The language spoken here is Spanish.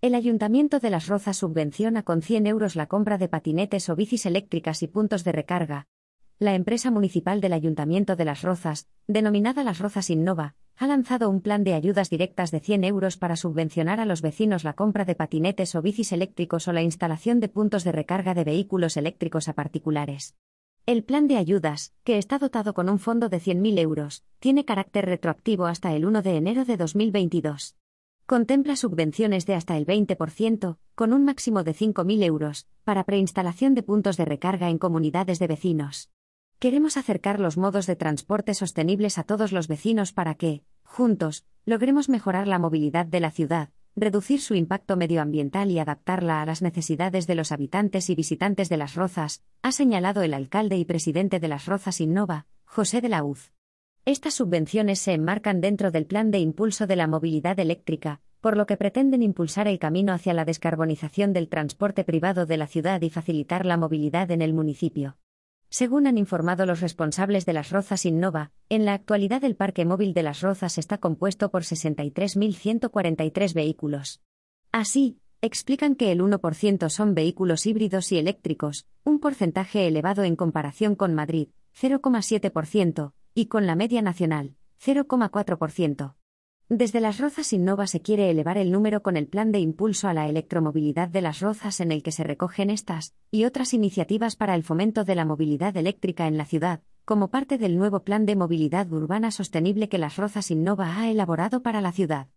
El Ayuntamiento de Las Rozas subvenciona con 100 euros la compra de patinetes o bicis eléctricas y puntos de recarga. La empresa municipal del Ayuntamiento de Las Rozas, denominada Las Rozas Innova, ha lanzado un plan de ayudas directas de 100 euros para subvencionar a los vecinos la compra de patinetes o bicis eléctricos o la instalación de puntos de recarga de vehículos eléctricos a particulares. El plan de ayudas, que está dotado con un fondo de 100.000 euros, tiene carácter retroactivo hasta el 1 de enero de 2022. Contempla subvenciones de hasta el 20%, con un máximo de 5.000 euros, para preinstalación de puntos de recarga en comunidades de vecinos. Queremos acercar los modos de transporte sostenibles a todos los vecinos para que, juntos, logremos mejorar la movilidad de la ciudad, reducir su impacto medioambiental y adaptarla a las necesidades de los habitantes y visitantes de Las Rozas, ha señalado el alcalde y presidente de Las Rozas Innova, José de la Uz. Estas subvenciones se enmarcan dentro del Plan de Impulso de la Movilidad Eléctrica, por lo que pretenden impulsar el camino hacia la descarbonización del transporte privado de la ciudad y facilitar la movilidad en el municipio. Según han informado los responsables de Las Rozas Innova, en la actualidad el parque móvil de Las Rozas está compuesto por 63.143 vehículos. Así, explican que el 1% son vehículos híbridos y eléctricos, un porcentaje elevado en comparación con Madrid, 0,7%, y con la media nacional, 0,4%. Desde Las Rozas Innova se quiere elevar el número con el plan de impulso a la electromovilidad de Las Rozas en el que se recogen estas y otras iniciativas para el fomento de la movilidad eléctrica en la ciudad, como parte del nuevo plan de movilidad urbana sostenible que Las Rozas Innova ha elaborado para la ciudad.